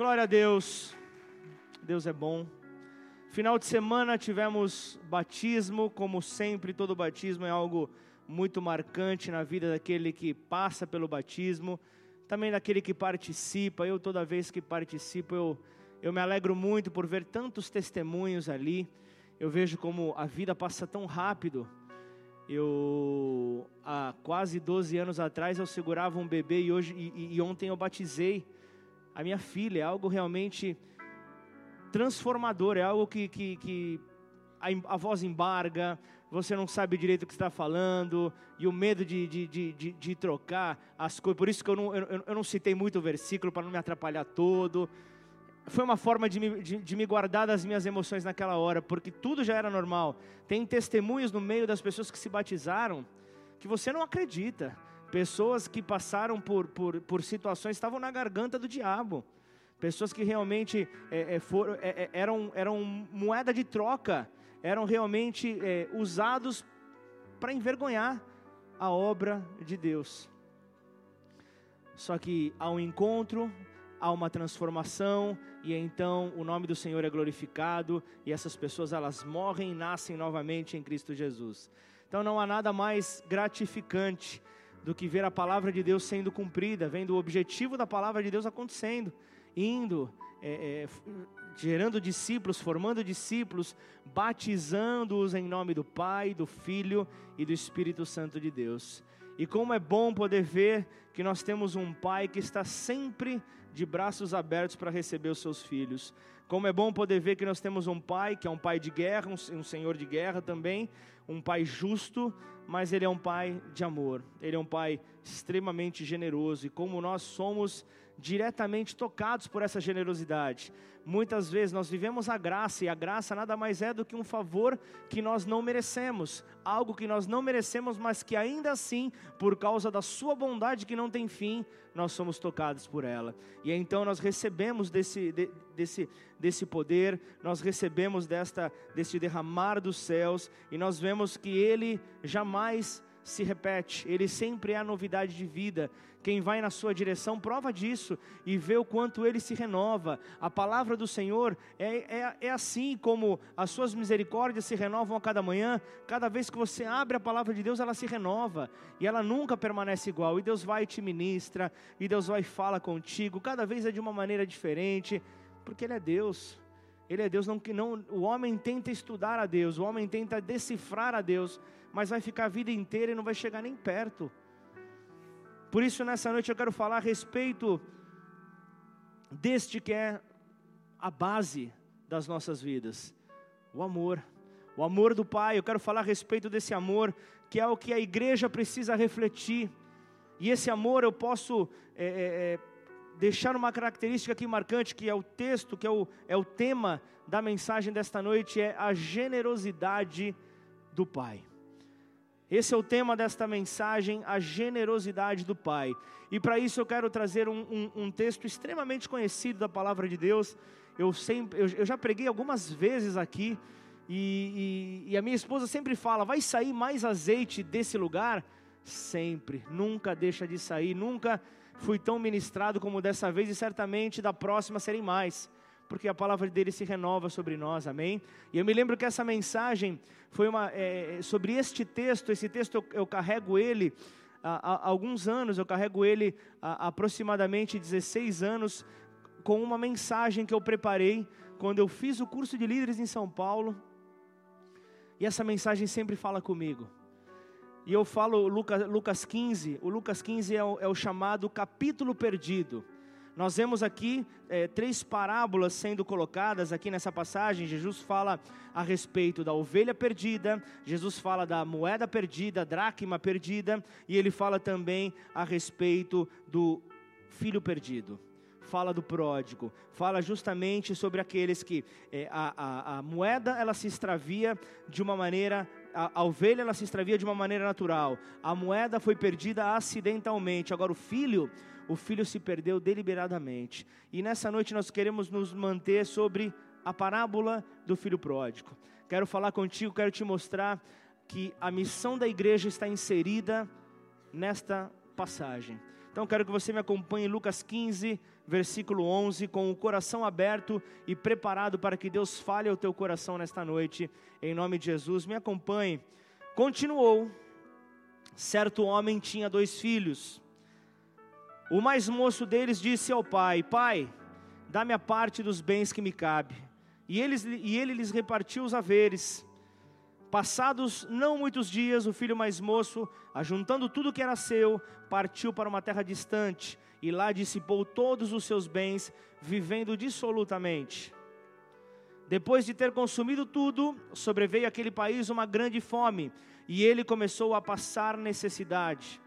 Glória a Deus. Deus é bom. Final de semana tivemos batismo, como sempre, todo batismo é algo muito marcante na vida daquele que passa pelo batismo, também daquele que participa. Eu toda vez que participo, eu eu me alegro muito por ver tantos testemunhos ali. Eu vejo como a vida passa tão rápido. Eu há quase 12 anos atrás eu segurava um bebê e hoje e, e ontem eu batizei a minha filha. É algo realmente transformador, é algo que, que, que a, a, voz embarga, você não sabe direito o que está falando, e o medo de, de, de, de, trocar as coisas. Por isso que eu não, eu, eu não citei muito o versículo, para não me atrapalhar todo. Foi uma forma de me, de me guardar das minhas emoções naquela hora, porque tudo já era normal. Tem testemunhos no meio das pessoas que se batizaram que você não acredita. Pessoas que passaram por, por, por situações, estavam na garganta do diabo pessoas que realmente é, é, foram, é, é, eram, eram moeda de troca, eram realmente é, usados para envergonhar a obra de Deus. Só que há um encontro, há uma transformação, e então o nome do Senhor é glorificado, e essas pessoas elas morrem e nascem novamente em Cristo Jesus. Então não há nada mais gratificante do que ver a palavra de Deus sendo cumprida, vendo o objetivo da palavra de Deus acontecendo indo, é, é, gerando discípulos, formando discípulos, batizando-os em nome do Pai, do Filho e do Espírito Santo de Deus. E como é bom poder ver que nós temos um Pai que está sempre de braços abertos para receber os seus filhos. Como é bom poder ver que nós temos um Pai que é um Pai de guerra, um, Senhor de guerra também, um Pai justo, mas Ele é um Pai de amor, Ele é um Pai extremamente generoso. E como nós somos diretamente tocados por essa generosidade. Muitas vezes nós vivemos a graça e a graça nada mais é do que um favor que nós não merecemos, algo que nós não merecemos, mas que ainda assim, por causa da sua bondade que não tem fim, nós somos tocados por ela. E então nós recebemos desse, de, desse, desse poder, nós recebemos desta, desse derramar dos céus, e nós vemos que ele jamais se repete, ele sempre é a novidade de vida. Quem vai na sua direção prova disso e vê o quanto ele se renova. A palavra do Senhor é, é, é assim como as suas misericórdias se renovam a cada manhã. Cada vez que você abre a palavra de Deus, ela se renova e ela nunca permanece igual. E Deus vai e te ministra, e Deus vai e fala contigo. Cada vez é de uma maneira diferente, porque Ele é Deus. Ele é Deus, não, não, o homem tenta estudar a Deus, o homem tenta decifrar a Deus, mas vai ficar a vida inteira e não vai chegar nem perto. Por isso, nessa noite eu quero falar a respeito deste que é a base das nossas vidas: o amor. O amor do Pai. Eu quero falar a respeito desse amor, que é o que a igreja precisa refletir. E esse amor eu posso é, é, é deixar uma característica aqui marcante, que é o texto, que é o, é o tema da mensagem desta noite, é a generosidade do Pai. Esse é o tema desta mensagem, a generosidade do Pai. E para isso eu quero trazer um, um, um, texto extremamente conhecido da palavra de Deus. Eu, sempre, eu, eu já preguei algumas vezes aqui, e, e, e a minha esposa sempre fala: vai sair mais azeite desse lugar? Sempre, nunca deixa de sair, nunca fui tão ministrado como dessa vez, e certamente da próxima serem mais porque a palavra dele se renova sobre nós, amém? E eu me lembro que essa mensagem foi uma, é, é, sobre este texto, esse texto eu, eu carrego ele há, há, alguns anos, eu carrego ele há aproximadamente 16 anos, com uma mensagem que eu preparei quando eu fiz o curso de líderes em São Paulo, e essa mensagem sempre fala comigo. E eu falo Lucas, Lucas 15, o Lucas 15 é o, é o chamado capítulo perdido. Nós vemos aqui é, três parábolas sendo colocadas aqui nessa passagem. Jesus fala a respeito da ovelha perdida, Jesus fala da moeda perdida, dracma perdida, e ele fala também a respeito do filho perdido. Fala do pródigo, fala justamente sobre aqueles que é, a, a, a, moeda ela se extravia de uma maneira, a, a, ovelha ela se extravia de uma maneira natural, a moeda foi perdida acidentalmente, agora o filho o filho se perdeu deliberadamente. E nessa noite nós queremos nos manter sobre a parábola do filho pródigo. Quero falar contigo, quero te mostrar que a missão da igreja está inserida nesta passagem. Então quero que você me acompanhe em Lucas 15, versículo 11, com o coração aberto e preparado para que Deus fale ao teu coração nesta noite, em nome de Jesus. Me acompanhe. Continuou: certo homem tinha dois filhos. O mais moço deles disse ao pai: Pai, dá-me a parte dos bens que me cabe. E, eles, e ele lhes repartiu os haveres. Passados não muitos dias, o filho mais moço, ajuntando tudo que era seu, partiu para uma terra distante e lá dissipou todos os seus bens, vivendo dissolutamente. Depois de ter consumido tudo, sobreveio àquele país uma grande fome e ele começou a passar necessidade.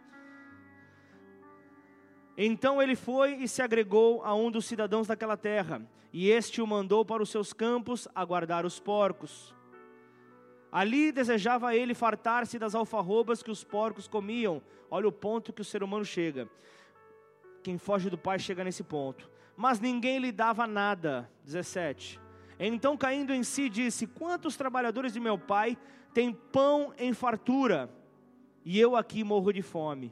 Então ele foi e se agregou a um dos cidadãos daquela terra, e este o mandou para os seus campos a guardar os porcos. Ali desejava ele fartar-se das alfarrobas que os porcos comiam. Olha o ponto que o ser humano chega. Quem foge do pai chega nesse ponto. Mas ninguém lhe dava nada. 17. Então, caindo em si, disse: Quantos trabalhadores de meu pai têm pão em fartura, e eu aqui morro de fome?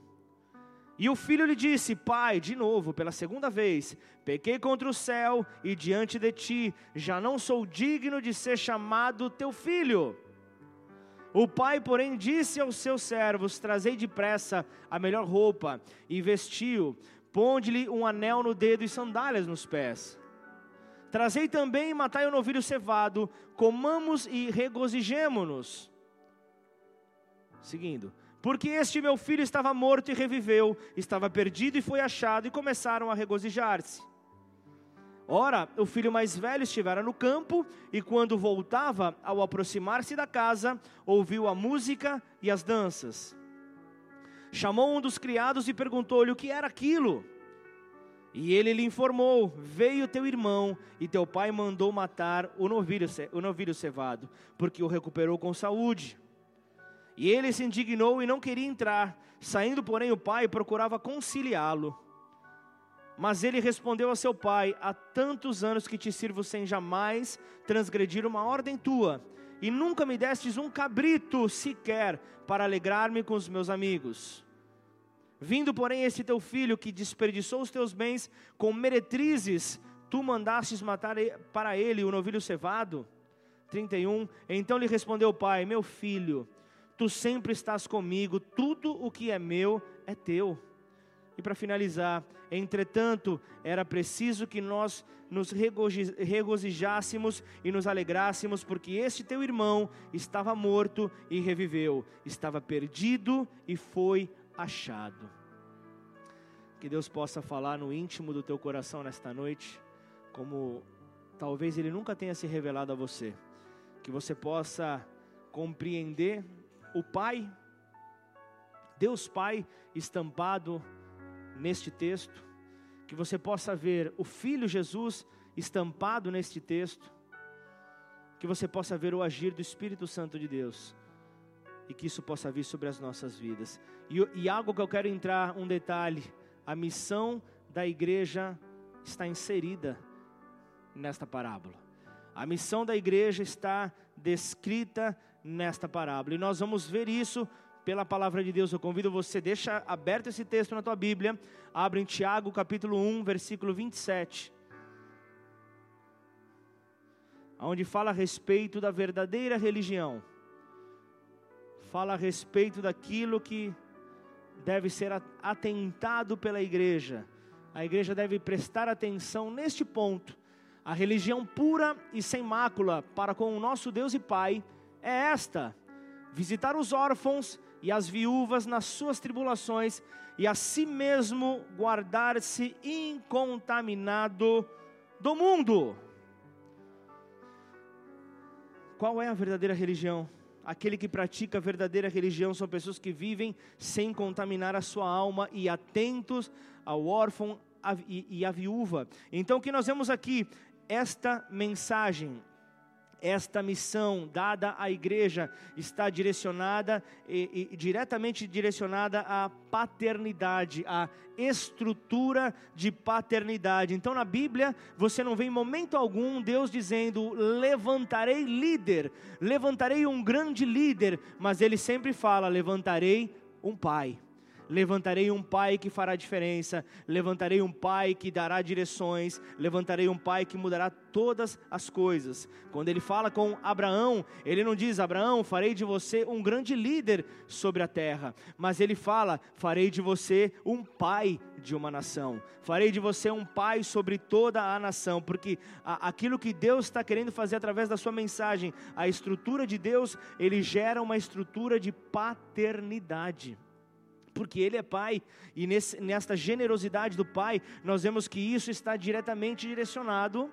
E o filho lhe disse: Pai, de novo, pela segunda vez, pequei contra o céu e diante de ti, já não sou digno de ser chamado teu filho. O pai, porém, disse aos seus servos: Trazei depressa a melhor roupa, e vestiu, ponde-lhe um anel no dedo e sandálias nos pés. Trazei também e matai o novilho cevado, comamos e regozijemo-nos. Seguindo. Porque este meu filho estava morto e reviveu, estava perdido e foi achado, e começaram a regozijar-se. Ora, o filho mais velho estivera no campo, e quando voltava, ao aproximar-se da casa, ouviu a música e as danças. Chamou um dos criados e perguntou-lhe o que era aquilo. E ele lhe informou: Veio teu irmão, e teu pai mandou matar o novilho, o novilho cevado, porque o recuperou com saúde. E ele se indignou e não queria entrar. Saindo, porém, o pai procurava conciliá-lo. Mas ele respondeu a seu pai: Há tantos anos que te sirvo sem jamais transgredir uma ordem tua, e nunca me destes um cabrito sequer para alegrar-me com os meus amigos. Vindo, porém, esse teu filho que desperdiçou os teus bens com meretrizes, tu mandastes matar para ele o novilho cevado? 31. Então lhe respondeu o pai: Meu filho, tu sempre estás comigo, tudo o que é meu é teu. E para finalizar, entretanto, era preciso que nós nos regozijássemos e nos alegrássemos, porque este teu irmão estava morto e reviveu, estava perdido e foi achado. Que Deus possa falar no íntimo do teu coração nesta noite, como talvez Ele nunca tenha se revelado a você. Que você possa compreender o Pai, Deus Pai estampado neste texto, que você possa ver o Filho Jesus estampado neste texto, que você possa ver o agir do Espírito Santo de Deus e que isso possa vir sobre as nossas vidas. E, e algo que eu quero entrar, um detalhe: a missão da igreja está inserida nesta parábola. A missão da igreja está descrita nesta parábola. E nós vamos ver isso pela palavra de Deus. Eu convido você, deixa aberto esse texto na tua Bíblia, abre em Tiago capítulo 1, versículo 27. Onde fala a respeito da verdadeira religião. Fala a respeito daquilo que deve ser atentado pela igreja. A igreja deve prestar atenção neste ponto. A religião pura e sem mácula para com o nosso Deus e Pai é esta: visitar os órfãos e as viúvas nas suas tribulações, e a si mesmo guardar-se incontaminado do mundo. Qual é a verdadeira religião? Aquele que pratica a verdadeira religião são pessoas que vivem sem contaminar a sua alma e atentos ao órfão e à viúva. Então, o que nós vemos aqui esta mensagem, esta missão dada à igreja está direcionada e, e, diretamente direcionada à paternidade, à estrutura de paternidade. Então na Bíblia você não vê em momento algum Deus dizendo levantarei líder, levantarei um grande líder, mas ele sempre fala levantarei um pai. Levantarei um pai que fará diferença, levantarei um pai que dará direções, levantarei um pai que mudará todas as coisas. Quando ele fala com Abraão, ele não diz: Abraão, farei de você um grande líder sobre a terra, mas ele fala: farei de você um pai de uma nação, farei de você um pai sobre toda a nação, porque aquilo que Deus está querendo fazer através da sua mensagem, a estrutura de Deus, ele gera uma estrutura de paternidade porque Ele é Pai, e nesse, nesta generosidade do Pai, nós vemos que isso está diretamente direcionado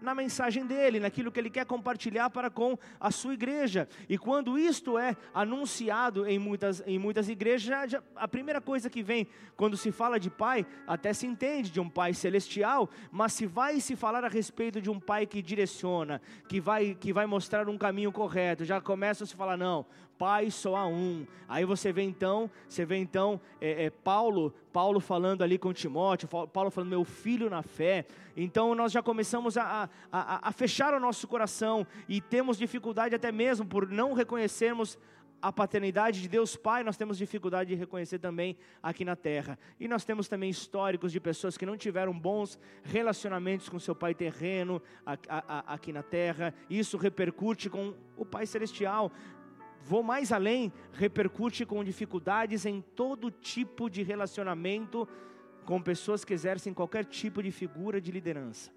na mensagem dele, naquilo que ele quer compartilhar para com a sua igreja. E quando isto é anunciado em muitas, em muitas igrejas, a primeira coisa que vem quando se fala de pai, até se entende de um pai celestial, mas se vai se falar a respeito de um pai que direciona, que vai, que vai mostrar um caminho correto, já começa a se falar, não, Pai só há um. Aí você vê então, você vê então é, é, Paulo, Paulo falando ali com Timóteo, Paulo falando meu filho na fé. Então nós já começamos a, a, a fechar o nosso coração e temos dificuldade até mesmo por não reconhecermos a paternidade de Deus Pai, nós temos dificuldade de reconhecer também aqui na terra. E nós temos também históricos de pessoas que não tiveram bons relacionamentos com seu pai terreno aqui na terra. Isso repercute com o Pai celestial vou mais além, repercute com dificuldades em todo tipo de relacionamento com pessoas que exercem qualquer tipo de figura de liderança.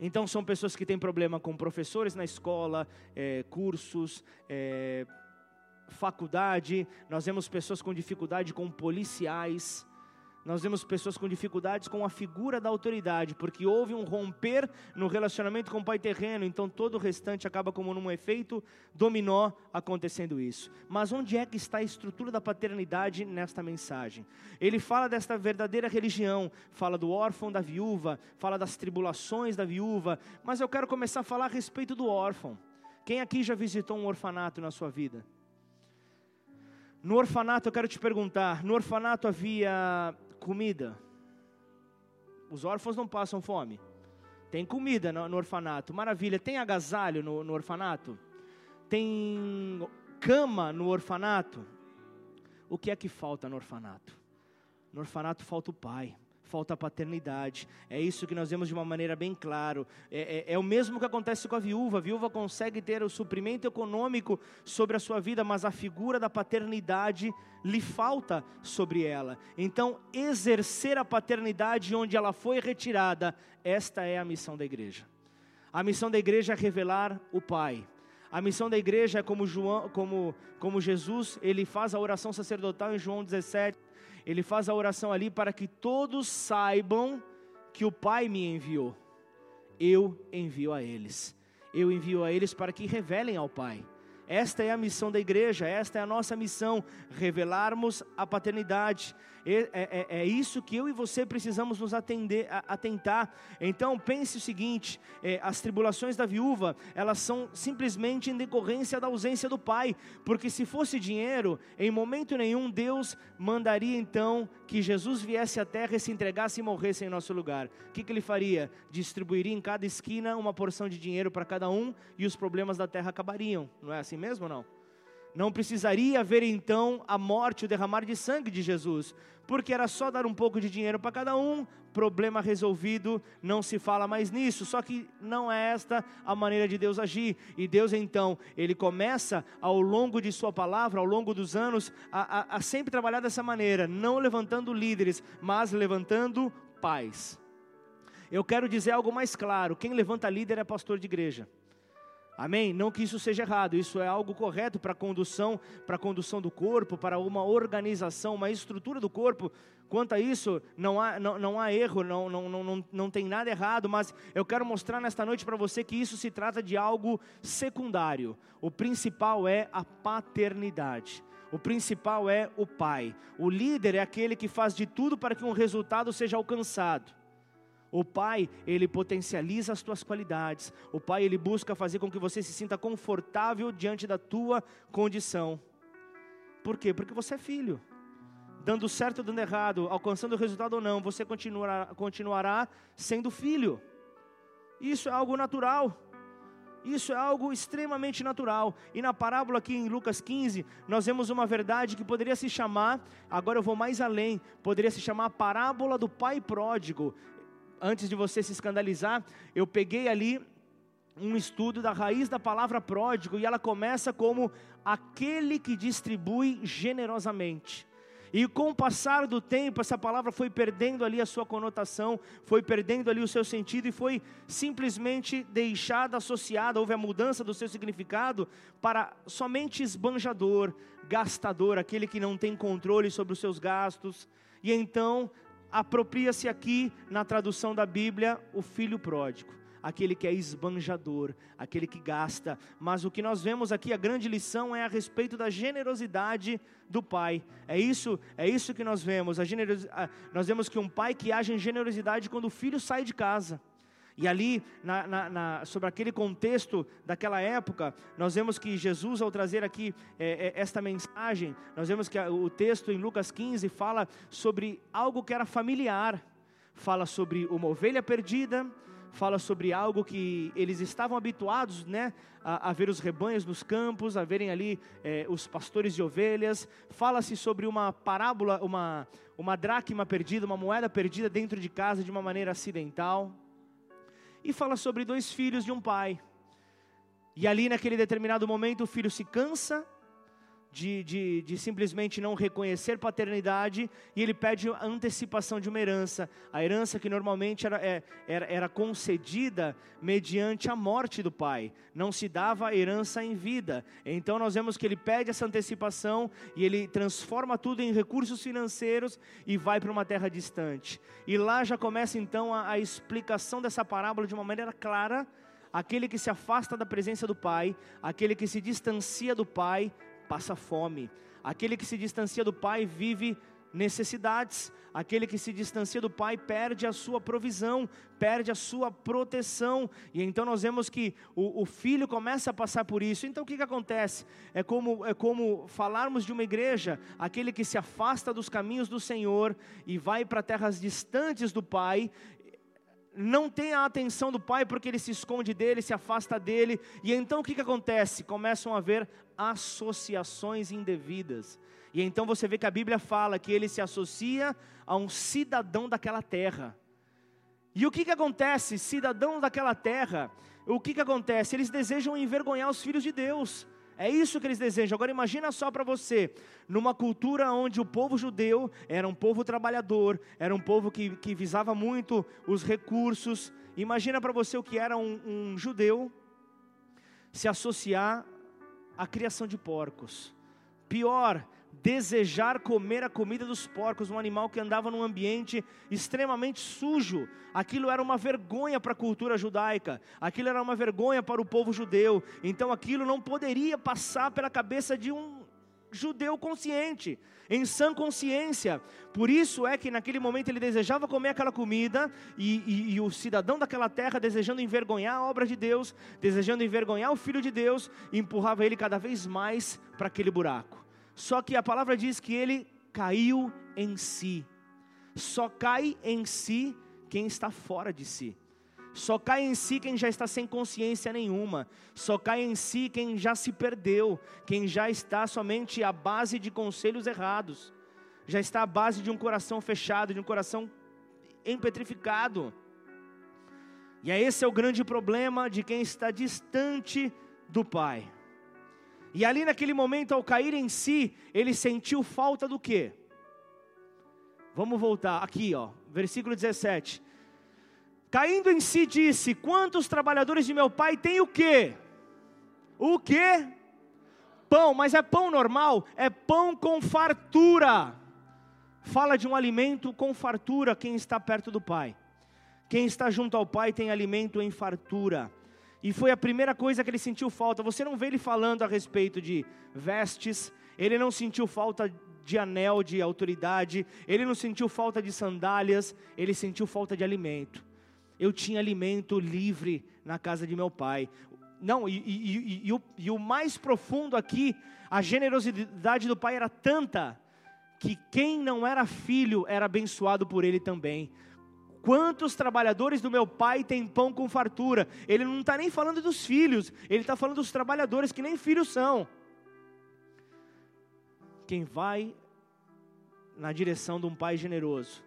Então, são pessoas que têm problema com professores na escola, é, cursos, é, faculdade. Nós vemos pessoas com dificuldade com policiais. Nós vemos pessoas com dificuldades com a figura da autoridade, porque houve um romper no relacionamento com o pai terreno, então todo o restante acaba como num efeito dominó acontecendo isso. Mas onde é que está a estrutura da paternidade nesta mensagem? Ele fala desta verdadeira religião, fala do órfão da viúva, fala das tribulações da viúva, mas eu quero começar a falar a respeito do órfão. Quem aqui já visitou um orfanato na sua vida? No orfanato, eu quero te perguntar: no orfanato havia comida. Os órfãos não passam fome. Tem comida no, no orfanato. Maravilha. Tem agasalho no, no orfanato? Tem cama no orfanato? O que é que falta no orfanato? No orfanato falta o pai falta paternidade. É isso que nós vemos de uma maneira bem clara. É, é, é, o mesmo que acontece com a viúva. A viúva consegue ter o suprimento econômico sobre a sua vida, mas a figura da paternidade lhe falta sobre ela. Então, exercer a paternidade onde ela foi retirada, esta é a missão da igreja. A missão da igreja é revelar o Pai. A missão da igreja é como, João, como, como Jesus, ele faz a oração sacerdotal em João 17 ele faz a oração ali para que todos saibam que o Pai me enviou. Eu envio a eles. Eu envio a eles para que revelem ao Pai. Esta é a missão da igreja, esta é a nossa missão, revelarmos a paternidade. É, é, é, isso que eu e você precisamos nos atender, atentar. Então pense o seguinte: é, as tribulações da viúva, elas são simplesmente em decorrência da ausência do pai, porque se fosse dinheiro, em momento nenhum Deus mandaria então que Jesus viesse à terra e se entregasse e morresse em nosso lugar. O que, que ele faria? Distribuiria em cada esquina uma porção de dinheiro para cada um e os problemas da terra acabariam. Não é assim mesmo, não? Não precisaria haver então a morte, o derramar de sangue de Jesus, porque era só dar um pouco de dinheiro para cada um, problema resolvido, não se fala mais nisso. Só que não é esta a maneira de Deus agir. E Deus então, ele começa ao longo de Sua palavra, ao longo dos anos, a, a, a sempre trabalhar dessa maneira, não levantando líderes, mas levantando pais. Eu quero dizer algo mais claro: quem levanta líder é pastor de igreja. Amém? Não que isso seja errado, isso é algo correto para a condução, para condução do corpo, para uma organização, uma estrutura do corpo. Quanto a isso, não há, não, não há erro, não, não, não, não tem nada errado, mas eu quero mostrar nesta noite para você que isso se trata de algo secundário. O principal é a paternidade. O principal é o pai. O líder é aquele que faz de tudo para que um resultado seja alcançado. O pai, ele potencializa as tuas qualidades. O pai, ele busca fazer com que você se sinta confortável diante da tua condição. Por quê? Porque você é filho. Dando certo ou dando errado, alcançando o resultado ou não, você continuará, continuará sendo filho. Isso é algo natural. Isso é algo extremamente natural. E na parábola aqui em Lucas 15, nós vemos uma verdade que poderia se chamar, agora eu vou mais além, poderia se chamar a parábola do pai pródigo antes de você se escandalizar, eu peguei ali um estudo da raiz da palavra pródigo e ela começa como aquele que distribui generosamente. E com o passar do tempo, essa palavra foi perdendo ali a sua conotação, foi perdendo ali o seu sentido e foi simplesmente deixada associada, houve a mudança do seu significado para somente esbanjador, gastador, aquele que não tem controle sobre os seus gastos. E então apropria-se aqui na tradução da Bíblia o filho pródigo, aquele que é esbanjador, aquele que gasta. Mas o que nós vemos aqui, a grande lição é a respeito da generosidade do pai. É isso, é isso que nós vemos. A generos... nós vemos que um pai que age em generosidade quando o filho sai de casa. E ali, na, na, na, sobre aquele contexto daquela época, nós vemos que Jesus, ao trazer aqui é, é, esta mensagem, nós vemos que o texto em Lucas 15 fala sobre algo que era familiar, fala sobre uma ovelha perdida, fala sobre algo que eles estavam habituados, né, a, a ver os rebanhos nos campos, a verem ali é, os pastores de ovelhas. Fala-se sobre uma parábola, uma, uma dracma perdida, uma moeda perdida dentro de casa de uma maneira acidental e fala sobre dois filhos de um pai. E ali, naquele determinado momento, o filho se cansa de, de, de, simplesmente não reconhecer paternidade e ele pede a antecipação de uma herança. A herança que normalmente era, é, era, era concedida mediante a morte do pai, não se dava herança em vida. Então nós vemos que ele pede essa antecipação e ele transforma tudo em recursos financeiros e vai para uma terra distante. E lá já começa então a, a explicação dessa parábola de uma maneira clara. Aquele que se afasta da presença do pai, aquele que se distancia do pai, passa fome. Aquele que se distancia do pai vive necessidades. Aquele que se distancia do pai perde a sua provisão, perde a sua proteção. E então nós vemos que o, o, filho começa a passar por isso. Então o que, que acontece? É como, é como falarmos de uma igreja, aquele que se afasta dos caminhos do Senhor e vai para terras distantes do pai, não tem a atenção do pai porque ele se esconde dele, se afasta dele, e então o que, que acontece? Começam a haver associações indevidas. E então você vê que a Bíblia fala que ele se associa a um cidadão daquela terra. E o que, que acontece? Cidadão daquela terra, o que, que acontece? Eles desejam envergonhar os filhos de Deus. É isso que eles desejam. Agora imagina só para você, numa cultura onde o povo judeu era um povo trabalhador, era um povo que, que visava muito os recursos. Imagina para você o que era um, um judeu se associar à criação de porcos. Pior, desejar comer a comida dos porcos, um animal que andava num ambiente extremamente sujo. Aquilo era uma vergonha para a cultura judaica, aquilo era uma vergonha para o povo judeu. Então aquilo não poderia passar pela cabeça de um judeu consciente, em sã consciência. Por isso é que naquele momento ele desejava comer aquela comida, e, e, e, o cidadão daquela terra, desejando envergonhar a obra de Deus, desejando envergonhar o Filho de Deus, empurrava ele cada vez mais para aquele buraco. Só que a palavra diz que ele caiu em si. Só cai em si quem está fora de si. Só cai em si quem já está sem consciência nenhuma. Só cai em si quem já se perdeu, quem já está somente à base de conselhos errados. Já está à base de um coração fechado, de um coração empetrificado. E é esse é o grande problema de quem está distante do Pai. E ali naquele momento, ao cair em si, ele sentiu falta do quê? Vamos voltar aqui, ó, versículo 17. Caindo em si, disse: Quantos trabalhadores de meu pai têm o quê? O quê? Pão, mas é pão normal? É pão com fartura. Fala de um alimento com fartura quem está perto do pai. Quem está junto ao pai tem alimento em fartura. E foi a primeira coisa que ele sentiu falta. Você não vê ele falando a respeito de vestes, ele não sentiu falta de anel de autoridade, ele não sentiu falta de sandálias, ele sentiu falta de alimento. eu tinha alimento livre na casa de meu pai. Não, e, e, e, o, e o mais profundo aqui, a generosidade do pai era tanta que quem não era filho era abençoado por ele também. Quantos trabalhadores do meu pai têm pão com fartura? Ele não está nem falando dos filhos, ele está falando dos trabalhadores que nem filhos são. Quem vai na direção de um pai generoso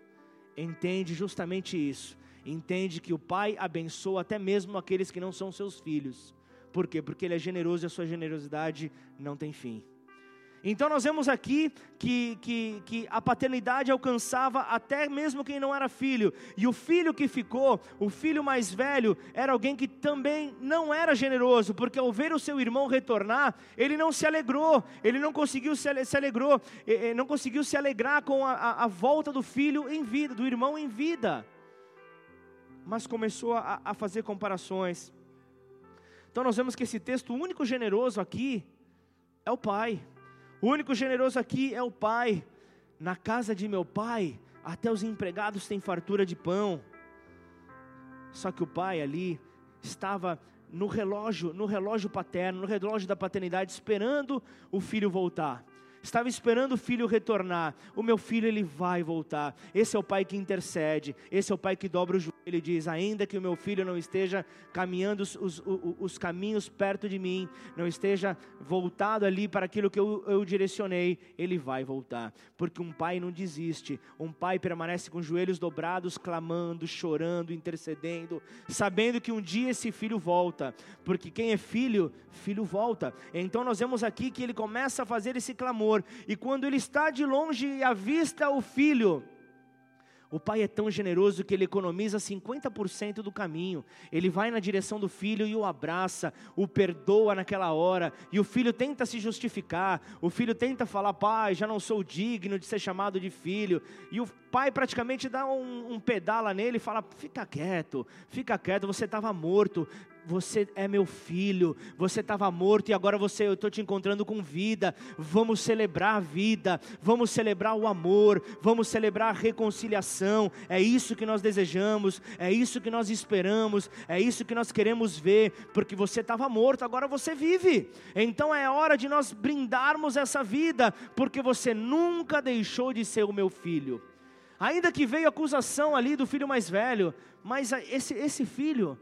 entende justamente isso. Entende que o pai abençoa até mesmo aqueles que não são seus filhos. Por quê? Porque ele é generoso e a sua generosidade não tem fim. Então nós vemos aqui que, que, que a paternidade alcançava até mesmo quem não era filho. E o filho que ficou, o filho mais velho, era alguém que também não era generoso, porque ao ver o seu irmão retornar, ele não se alegrou, ele não conseguiu se, se alegrou, não conseguiu se alegrar com a, a, a, volta do filho em vida, do irmão em vida. Mas começou a, a fazer comparações. Então nós vemos que esse texto, único generoso aqui, é o pai. O único generoso aqui é o pai. Na casa de meu pai, até os empregados têm fartura de pão. Só que o pai ali estava no relógio, no relógio paterno, no relógio da paternidade, esperando o filho voltar. Estava esperando o filho retornar. O meu filho ele vai voltar. Esse é o pai que intercede. Esse é o pai que dobra o joelho ele diz: Ainda que o meu filho não esteja caminhando os, os, os, caminhos perto de mim, não esteja voltado ali para aquilo que eu, eu direcionei, ele vai voltar. Porque um pai não desiste, um pai permanece com os joelhos dobrados, clamando, chorando, intercedendo, sabendo que um dia esse filho volta. Porque quem é filho, filho volta. Então nós vemos aqui que ele começa a fazer esse clamor, e quando ele está de longe e avista o filho, o pai é tão generoso que ele economiza 50% do caminho. Ele vai na direção do filho e o abraça, o perdoa naquela hora. E o filho tenta se justificar. O filho tenta falar: pai, já não sou digno de ser chamado de filho. E o pai praticamente dá um, um pedala nele e fala: fica quieto, fica quieto, você estava morto você é meu filho, você estava morto e agora você, eu estou te encontrando com vida. Vamos celebrar a vida, vamos celebrar o amor, vamos celebrar a reconciliação. É isso que nós desejamos, é isso que nós esperamos, é isso que nós queremos ver, porque você estava morto, agora você vive. Então é hora de nós brindarmos essa vida, porque você nunca deixou de ser o meu filho. Ainda que veio acusação ali do filho mais velho, mas esse, esse filho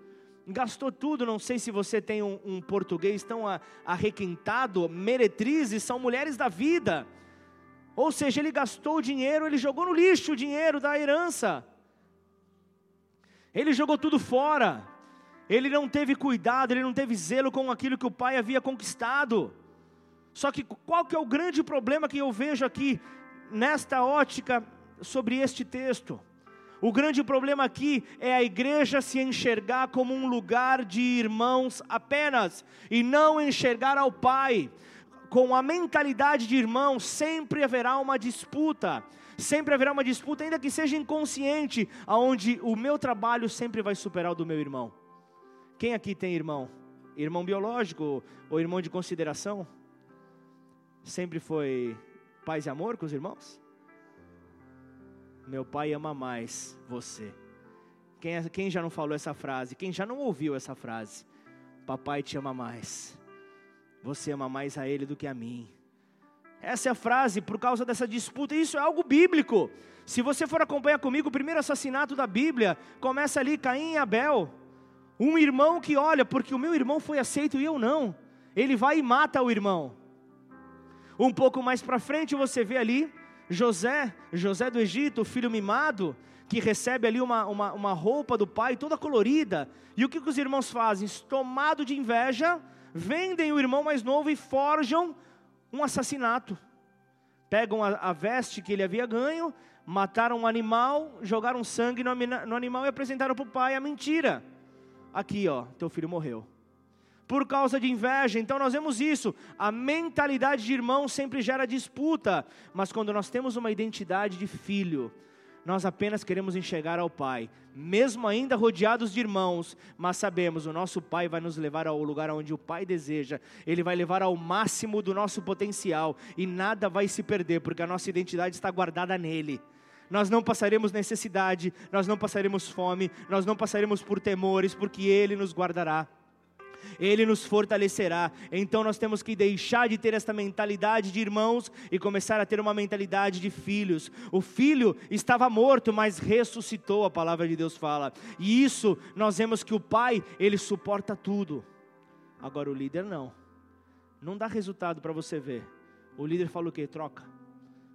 gastou tudo. Não sei se você tem um, um português tão arrequentado. Meretrizes são mulheres da vida. Ou seja, ele gastou o dinheiro, ele jogou no lixo o dinheiro da herança. Ele jogou tudo fora. Ele não teve cuidado, ele não teve zelo com aquilo que o pai havia conquistado. Só que qual que é o grande problema que eu vejo aqui nesta ótica sobre este texto? O grande problema aqui é a igreja se enxergar como um lugar de irmãos apenas e não enxergar ao Pai. Com a mentalidade de irmão, sempre haverá uma disputa. Sempre haverá uma disputa, ainda que seja inconsciente, aonde o meu trabalho sempre vai superar o do meu irmão. Quem aqui tem irmão? Irmão biológico ou irmão de consideração? Sempre foi paz e amor com os irmãos? Meu pai ama mais você. Quem, é, quem já não falou essa frase? Quem já não ouviu essa frase? Papai te ama mais. Você ama mais a ele do que a mim. Essa é a frase por causa dessa disputa. Isso é algo bíblico. Se você for acompanhar comigo, o primeiro assassinato da Bíblia começa ali, Caim e Abel. Um irmão que olha, porque o meu irmão foi aceito e eu não. Ele vai e mata o irmão. Um pouco mais para frente você vê ali José, José do Egito, filho mimado, que recebe ali uma, uma, uma roupa do pai toda colorida. E o que, que os irmãos fazem? Tomado de inveja, vendem o irmão mais novo e forjam um assassinato. Pegam a, a veste que ele havia ganho, mataram um animal, jogaram sangue no, no animal e apresentaram para o pai a mentira. Aqui, ó, teu filho morreu por causa de inveja. Então nós vemos isso. A mentalidade de irmão sempre gera disputa, mas quando nós temos uma identidade de filho, nós apenas queremos enxergar ao Pai, mesmo ainda rodeados de irmãos, mas sabemos o nosso Pai vai nos levar ao lugar onde o Pai deseja, Ele vai levar ao máximo do nosso potencial e nada vai se perder, porque a nossa identidade está guardada nele. nós não passaremos necessidade, nós não passaremos fome, nós não passaremos por temores, porque Ele nos guardará. Ele nos fortalecerá. Então nós temos que deixar de ter esta mentalidade de irmãos e começar a ter uma mentalidade de filhos. O filho estava morto, mas ressuscitou, a palavra de Deus fala. E isso nós vemos que o pai, ele suporta tudo. Agora o líder não. Não dá resultado para você ver. O líder fala o quê? Troca.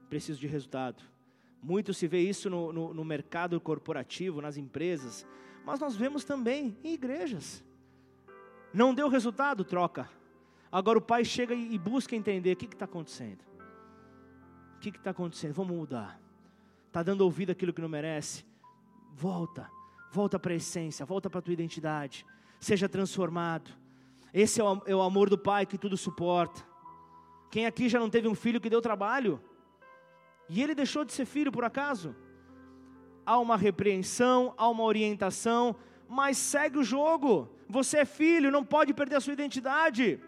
Preciso de resultado. Muito se vê isso no, no, no mercado corporativo, nas empresas, mas nós vemos também em igrejas. Não deu resultado, troca. Agora o pai chega e busca entender o que está acontecendo. O que está acontecendo? Vamos mudar. Está dando ouvido àquilo que não merece? Volta. Volta para a essência, volta para a tua identidade. Seja transformado. Esse é o, é o amor do pai que tudo suporta. Quem aqui já não teve um filho que deu trabalho? E ele deixou de ser filho por acaso? Há uma repreensão, há uma orientação, mas segue o jogo. Você é filho, não pode perder a sua identidade.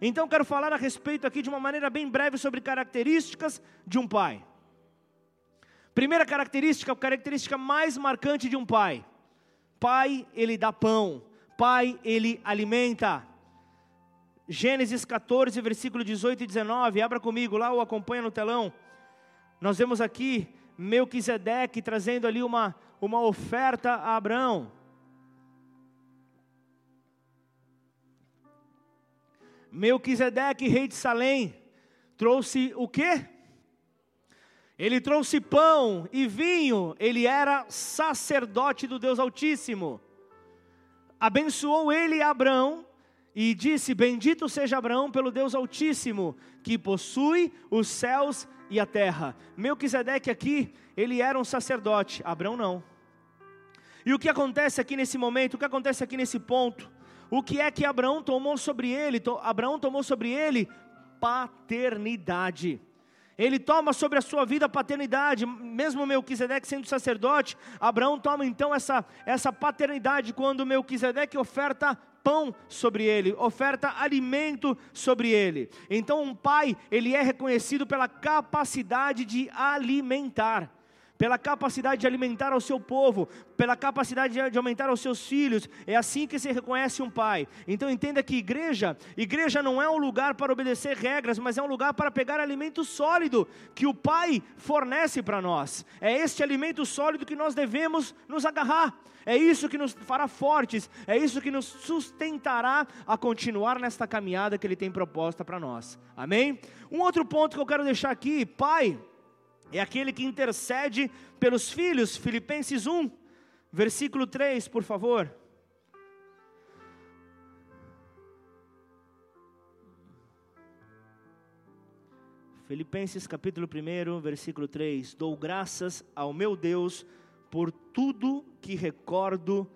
Então quero falar a respeito aqui de uma maneira bem breve sobre características de um pai. Primeira característica, a característica mais marcante de um pai. Pai, ele dá pão. Pai, ele alimenta. Gênesis 14, versículo 18 e 19. Abra comigo lá ou acompanha no telão. Nós vemos aqui Melquisedeque trazendo ali uma, uma oferta a Abraão. Melquisedeque, rei de Salém, trouxe o quê? Ele trouxe pão e vinho, ele era sacerdote do Deus Altíssimo. Abençoou ele Abraão e disse: Bendito seja Abraão pelo Deus Altíssimo, que possui os céus e a terra. Melquisedeque aqui, ele era um sacerdote, Abraão não. E o que acontece aqui nesse momento, o que acontece aqui nesse ponto? O que é que Abraão tomou sobre ele? Abraão tomou sobre ele paternidade. Ele toma sobre a sua vida paternidade, mesmo Melquisedeque sendo sacerdote, Abraão toma então essa, essa paternidade quando Melquisedeque oferta pão sobre ele, oferta alimento sobre ele. Então um pai, ele é reconhecido pela capacidade de alimentar pela capacidade de alimentar ao seu povo, pela capacidade de aumentar aos seus filhos. É assim que se reconhece um pai. Então entenda que igreja, igreja não é um lugar para obedecer regras, mas é um lugar para pegar alimento sólido que o pai fornece para nós. É este alimento sólido que nós devemos nos agarrar. É isso que nos fará fortes, é isso que nos sustentará a continuar nesta caminhada que ele tem proposta para nós. Amém? Um outro ponto que eu quero deixar aqui, pai, é aquele que intercede pelos filhos. Filipenses 1, versículo 3, por favor. Filipenses capítulo 1, versículo 3: Dou graças ao meu Deus por tudo que recordo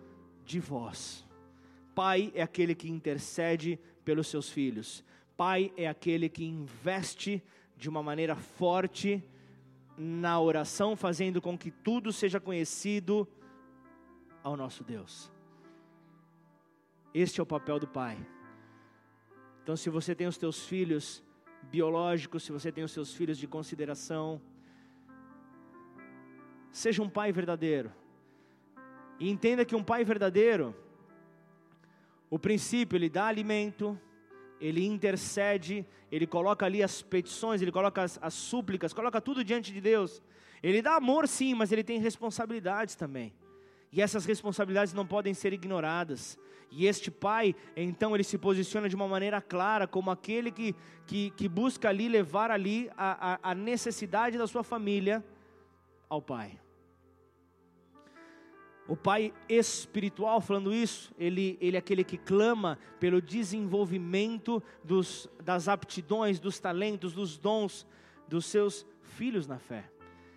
de vós. Pai é aquele que intercede pelos seus filhos. Pai é aquele que investe de uma maneira forte na oração, fazendo com que tudo seja conhecido ao nosso Deus. Este é o papel do pai. Então, se você tem os teus filhos biológicos, se você tem os seus filhos de consideração, seja um pai verdadeiro. E entenda que um pai verdadeiro, o princípio, ele dá alimento, ele intercede, ele coloca ali as petições, ele coloca as, as, súplicas, coloca tudo diante de Deus. Ele dá amor sim, mas ele tem responsabilidades também. E essas responsabilidades não podem ser ignoradas. E este pai, então, ele se posiciona de uma maneira clara, como aquele que, que, que busca ali levar ali a, a, a necessidade da sua família ao pai. O pai espiritual, falando isso, ele, ele é aquele que clama pelo desenvolvimento dos, das aptidões, dos talentos, dos dons dos seus filhos na fé.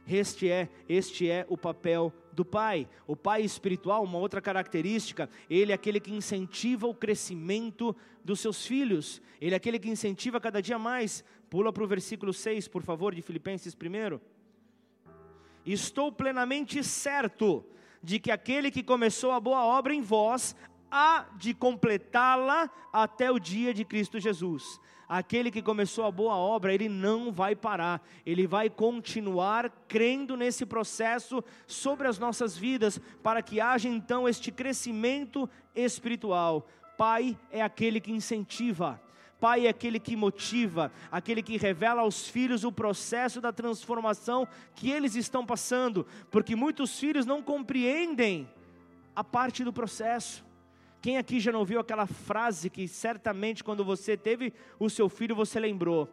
Este é, este é o papel do pai. O pai espiritual, uma outra característica, ele é aquele que incentiva o crescimento dos seus filhos. Ele é aquele que incentiva cada dia mais. Pula para o versículo 6, por favor, de Filipenses 1. Estou plenamente certo de que aquele que começou a boa obra em vós há de completá-la até o dia de Cristo Jesus. aquele que começou a boa obra, ele não vai parar, ele vai continuar crendo nesse processo sobre as nossas vidas, para que haja então este crescimento espiritual. Pai é aquele que incentiva, Pai é aquele que motiva, aquele que revela aos filhos o processo da transformação que eles estão passando, porque muitos filhos não compreendem a parte do processo. Quem aqui já não ouviu aquela frase que certamente quando você teve o seu filho você lembrou?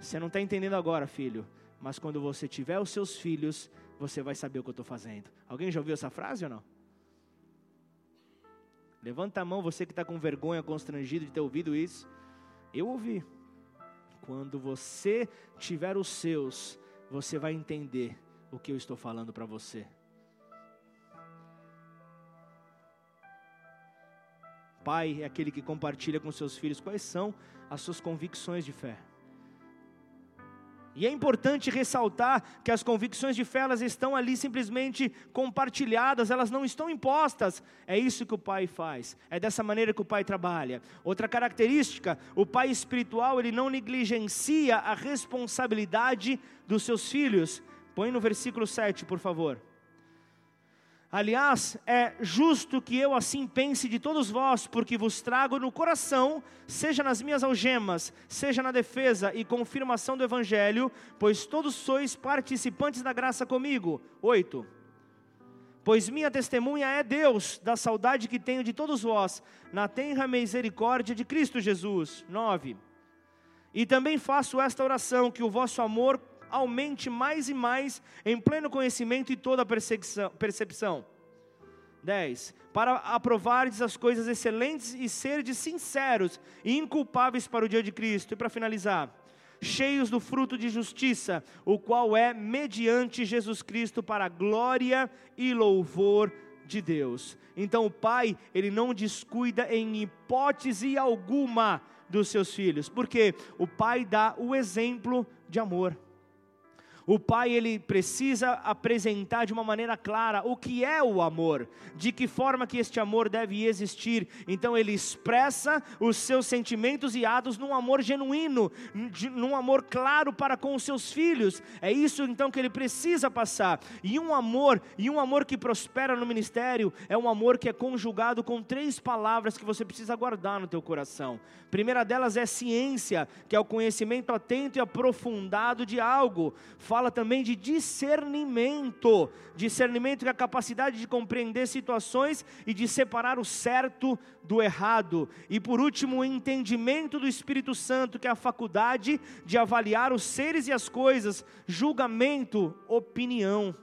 Você não está entendendo agora, filho, mas quando você tiver os seus filhos, você vai saber o que eu estou fazendo. Alguém já ouviu essa frase ou não? Levanta a mão, você que está com vergonha, constrangido de ter ouvido isso. Eu ouvi. Quando você tiver os seus, você vai entender o que eu estou falando para você. pai é aquele que compartilha com seus filhos quais são as suas convicções de fé. E é importante ressaltar que as convicções de fé elas estão ali simplesmente compartilhadas, elas não estão impostas. É isso que o pai faz. É dessa maneira que o pai trabalha. Outra característica, o pai espiritual, ele não negligencia a responsabilidade dos seus filhos. Põe no versículo 7, por favor. Aliás, é justo que eu assim pense de todos vós, porque vos trago no coração, seja nas minhas algemas, seja na defesa e confirmação do Evangelho, pois todos sois participantes da graça comigo. 8. Pois minha testemunha é Deus, da saudade que tenho de todos vós, na tenra misericórdia de Cristo Jesus. 9. E também faço esta oração, que o vosso amor aumente mais e mais em pleno conhecimento e toda percepção. 10. Para aprovardes as coisas excelentes e serdes sinceros e inculpáveis para o dia de Cristo. E para finalizar, cheios do fruto de justiça, o qual é mediante Jesus Cristo para a glória e louvor de Deus. Então o pai, ele não descuida em hipótese alguma dos seus filhos, porque o pai dá o exemplo de amor. O pai ele precisa apresentar de uma maneira clara o que é o amor, de que forma que este amor deve existir. Então ele expressa os seus sentimentos e atos num amor genuíno, num amor claro para com os seus filhos. É isso então que ele precisa passar. E um amor, e um amor que prospera no ministério, é um amor que é conjugado com três palavras que você precisa guardar no teu coração. A primeira delas é ciência, que é o conhecimento atento e aprofundado de algo também de discernimento. Discernimento é a capacidade de compreender situações e de separar o certo do errado. E por último, o entendimento do Espírito Santo, que é a faculdade de avaliar os seres e as coisas, julgamento, opinião.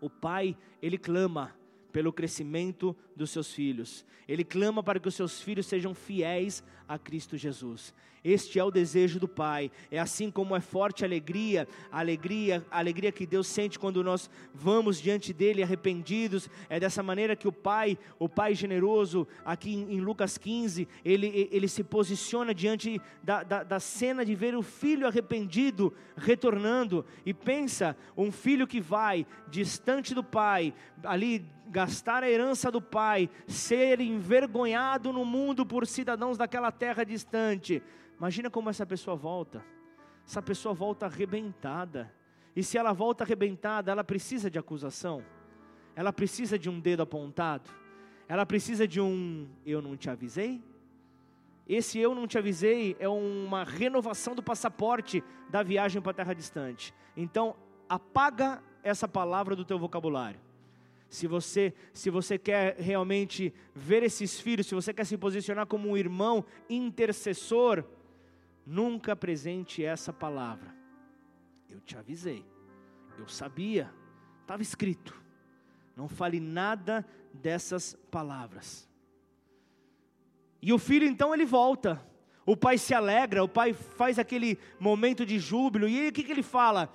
O pai, ele clama pelo crescimento dos seus filhos. Ele clama para que os seus filhos sejam fiéis a Cristo Jesus. Este é o desejo do Pai. É assim como é forte a alegria, a alegria, a alegria que Deus sente quando nós vamos diante dele arrependidos. É dessa maneira que o Pai, o Pai generoso, aqui em, Lucas 15, ele, ele se posiciona diante da, da, da cena de ver o filho arrependido retornando. E pensa, um filho que vai distante do Pai, ali gastar a herança do pai, ser envergonhado no mundo por cidadãos daquela terra distante. Imagina como essa pessoa volta. Essa pessoa volta arrebentada. E se ela volta arrebentada, ela precisa de acusação. Ela precisa de um dedo apontado. Ela precisa de um eu não te avisei. Esse eu não te avisei é uma renovação do passaporte da viagem para a terra distante. Então, apaga essa palavra do teu vocabulário. Se você, se você quer realmente ver esses filhos, se você quer se posicionar como um irmão intercessor, nunca apresente essa palavra. Eu te avisei, eu sabia, estava escrito. Não fale nada dessas palavras. E o filho então ele volta. O pai se alegra, o pai faz aquele momento de júbilo. E aí o que, que ele fala?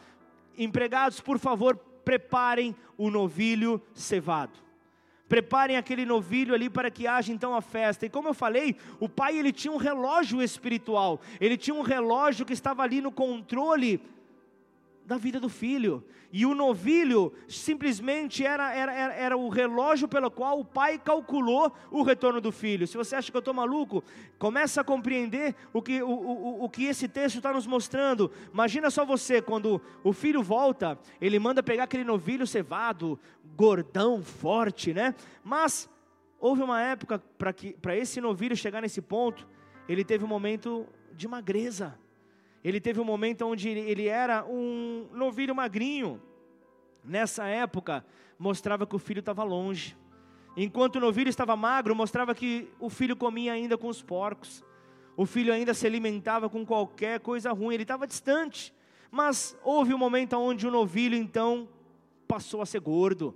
Empregados, por favor, preparem o novilho cevado. Preparem aquele novilho ali para que haja então a festa. E como eu falei, o pai ele tinha um relógio espiritual. Ele tinha um relógio que estava ali no controle da vida do filho. E o novilho simplesmente era, era, era, o relógio pelo qual o pai calculou o retorno do filho. Se você acha que eu estou maluco, começa a compreender o que, o, o, o que esse texto está nos mostrando. Imagina só você, quando o filho volta, ele manda pegar aquele novilho cevado, gordão, forte, né? Mas houve uma época para esse novilho chegar nesse ponto, ele teve um momento de magreza ele teve um momento onde ele era um novilho magrinho. Nessa época, mostrava que o filho estava longe. Enquanto o novilho estava magro, mostrava que o filho comia ainda com os porcos. O filho ainda se alimentava com qualquer coisa ruim, ele estava distante. Mas houve um momento onde o novilho então passou a ser gordo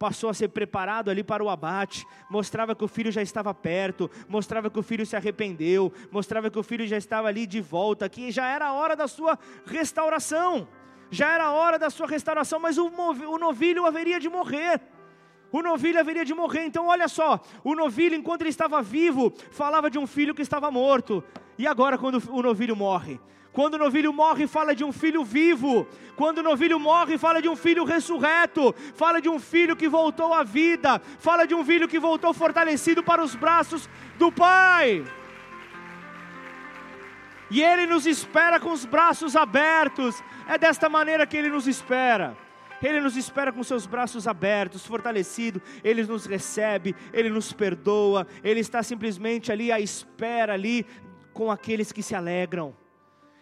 passou a ser preparado ali para o abate, mostrava que o filho já estava perto, mostrava que o filho se arrependeu, mostrava que o filho já estava ali de volta, que já era a hora da sua restauração, já era a hora da sua restauração, mas o, novilho haveria de morrer. O novilho haveria de morrer, então olha só, o novilho, enquanto ele estava vivo, falava de um filho que estava morto, e agora, quando o novilho morre, quando o novilho morre, fala de um filho vivo. Quando o novilho morre, fala de um filho ressurreto. Fala de um filho que voltou à vida. Fala de um filho que voltou fortalecido para os braços do Pai. E Ele nos espera com os braços abertos. É desta maneira que Ele nos espera. Ele nos espera com seus braços abertos, fortalecido, Ele nos recebe, Ele nos perdoa, Ele está simplesmente ali à espera ali com aqueles que se alegram.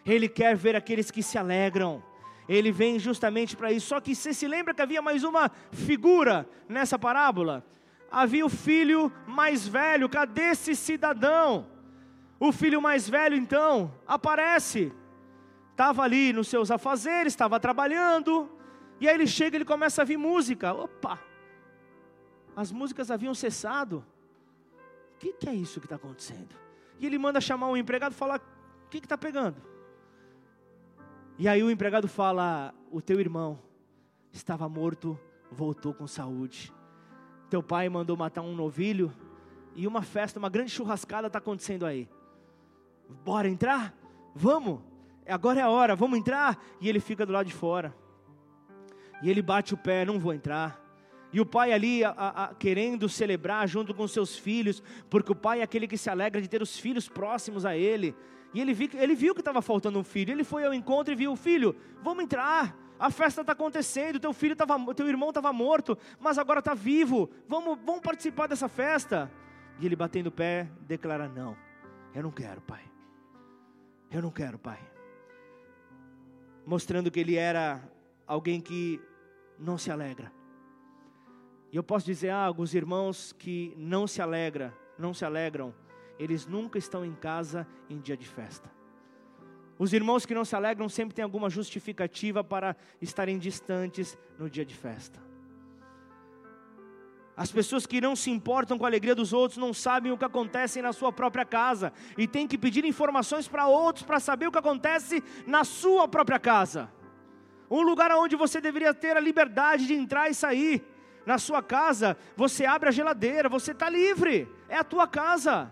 Ele quer ver aqueles que se alegram. Ele vem justamente para isso. Só que você se lembra que havia mais uma figura nessa parábola? Havia o filho mais velho. Cadê esse cidadão? O filho mais velho então aparece. Estava ali nos seus afazeres, estava trabalhando. E aí ele chega e ele começa a ouvir música. Opa! As músicas haviam cessado. O que, que é isso que está acontecendo? E ele manda chamar um empregado e falar: O que está pegando? E aí o empregado fala: O teu irmão estava morto, voltou com saúde. Teu pai mandou matar um novilho e uma festa, uma grande churrascada está acontecendo aí. Bora entrar? Vamos! Agora é a hora, vamos entrar? E ele fica do lado de fora. E ele bate o pé: Não vou entrar. E o pai ali a, a, querendo celebrar junto com seus filhos, porque o pai é aquele que se alegra de ter os filhos próximos a ele. E ele viu, ele viu que estava faltando um filho. Ele foi ao encontro e viu: Filho, vamos entrar. A festa está acontecendo. Teu filho tava, teu irmão estava morto, mas agora está vivo. Vamos, vamos participar dessa festa. E ele batendo o pé, declara: Não, eu não quero, pai. Eu não quero, pai. Mostrando que ele era alguém que não se alegra. E eu posso dizer ah, alguns irmãos que não se alegra, não se alegram eles nunca estão em casa em dia de festa. Os irmãos que não se alegram sempre têm alguma justificativa para estarem distantes no dia de festa. As pessoas que não se importam com a alegria dos outros não sabem o que acontece na sua própria casa e têm que pedir informações para outros para saber o que acontece na sua própria casa. Um lugar onde você deveria ter a liberdade de entrar e sair. Na sua casa, você abre a geladeira, você está livre, é a tua casa.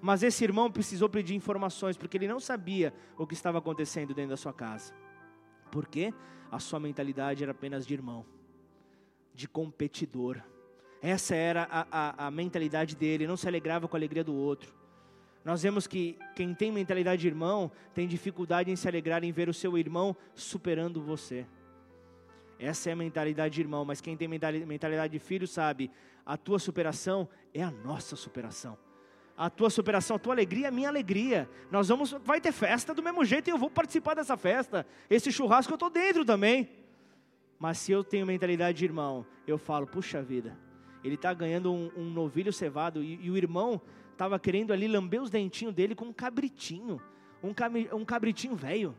Mas esse irmão precisou pedir informações, porque ele não sabia o que estava acontecendo dentro da sua casa. Porque a sua mentalidade era apenas de irmão, de competidor. Essa era a, a, a mentalidade dele, não se alegrava com a alegria do outro. Nós vemos que quem tem mentalidade de irmão tem dificuldade em se alegrar em ver o seu irmão superando você. Essa é a mentalidade de irmão, mas quem tem mentalidade de filho sabe, a tua superação é a nossa superação a tua superação, a tua alegria a minha alegria. Nós vamos, vai ter festa do mesmo jeito e eu vou participar dessa festa. Esse churrasco eu estou dentro também. Mas se eu tenho mentalidade de irmão, eu falo, puxa vida, ele está ganhando um, um, novilho cevado e, e o irmão estava querendo ali lamber os dentinhos dele com um cabritinho, um, um cabritinho velho.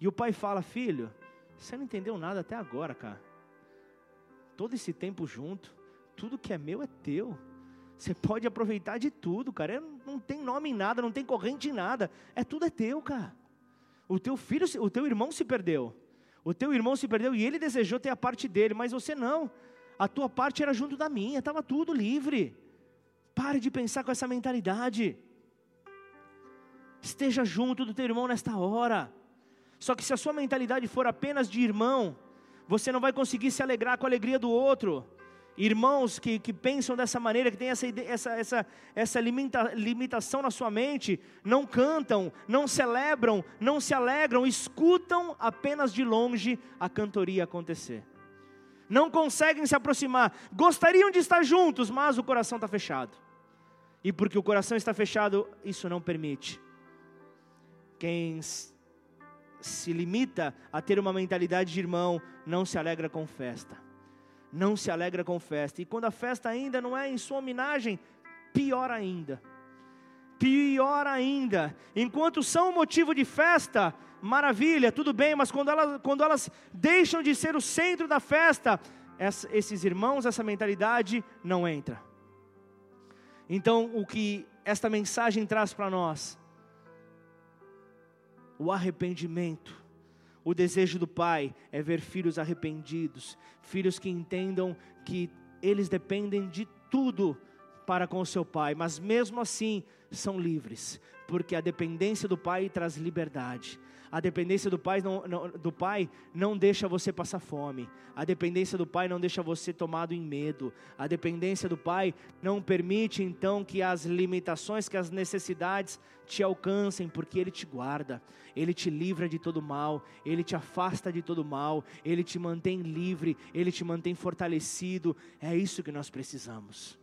E o pai fala, filho, você não entendeu nada até agora, cara. Todo esse tempo junto, tudo que é meu é teu. Você pode aproveitar de tudo, cara. Não tem nome em nada, não tem corrente em nada. É tudo é teu, cara. O teu filho, o teu irmão se perdeu. O teu irmão se perdeu e ele desejou ter a parte dele, mas você não. A tua parte era junto da minha, estava tudo livre. Pare de pensar com essa mentalidade. Esteja junto do teu irmão nesta hora. Só que se a sua mentalidade for apenas de irmão, você não vai conseguir se alegrar com a alegria do outro. Irmãos que, que pensam dessa maneira, que tem essa, essa, essa, essa limita, limitação na sua mente, não cantam, não celebram, não se alegram, escutam apenas de longe a cantoria acontecer. Não conseguem se aproximar, gostariam de estar juntos, mas o coração está fechado. E porque o coração está fechado, isso não permite. Quem se limita a ter uma mentalidade de irmão, não se alegra com festa. Não se alegra com festa. E quando a festa ainda não é em sua homenagem, pior ainda. Pior ainda. Enquanto são motivo de festa, maravilha, tudo bem, mas quando elas, quando elas deixam de ser o centro da festa, essa, esses irmãos, essa mentalidade não entra. Então, o que esta mensagem traz para nós o arrependimento. O desejo do pai é ver filhos arrependidos, filhos que entendam que eles dependem de tudo para com o seu pai, mas mesmo assim são livres, porque a dependência do pai traz liberdade. A dependência do pai, não, não, do pai não deixa você passar fome. A dependência do pai não deixa você tomado em medo. A dependência do pai não permite então que as limitações, que as necessidades te alcancem, porque ele te guarda, ele te livra de todo mal, ele te afasta de todo mal, ele te mantém livre, ele te mantém fortalecido. É isso que nós precisamos.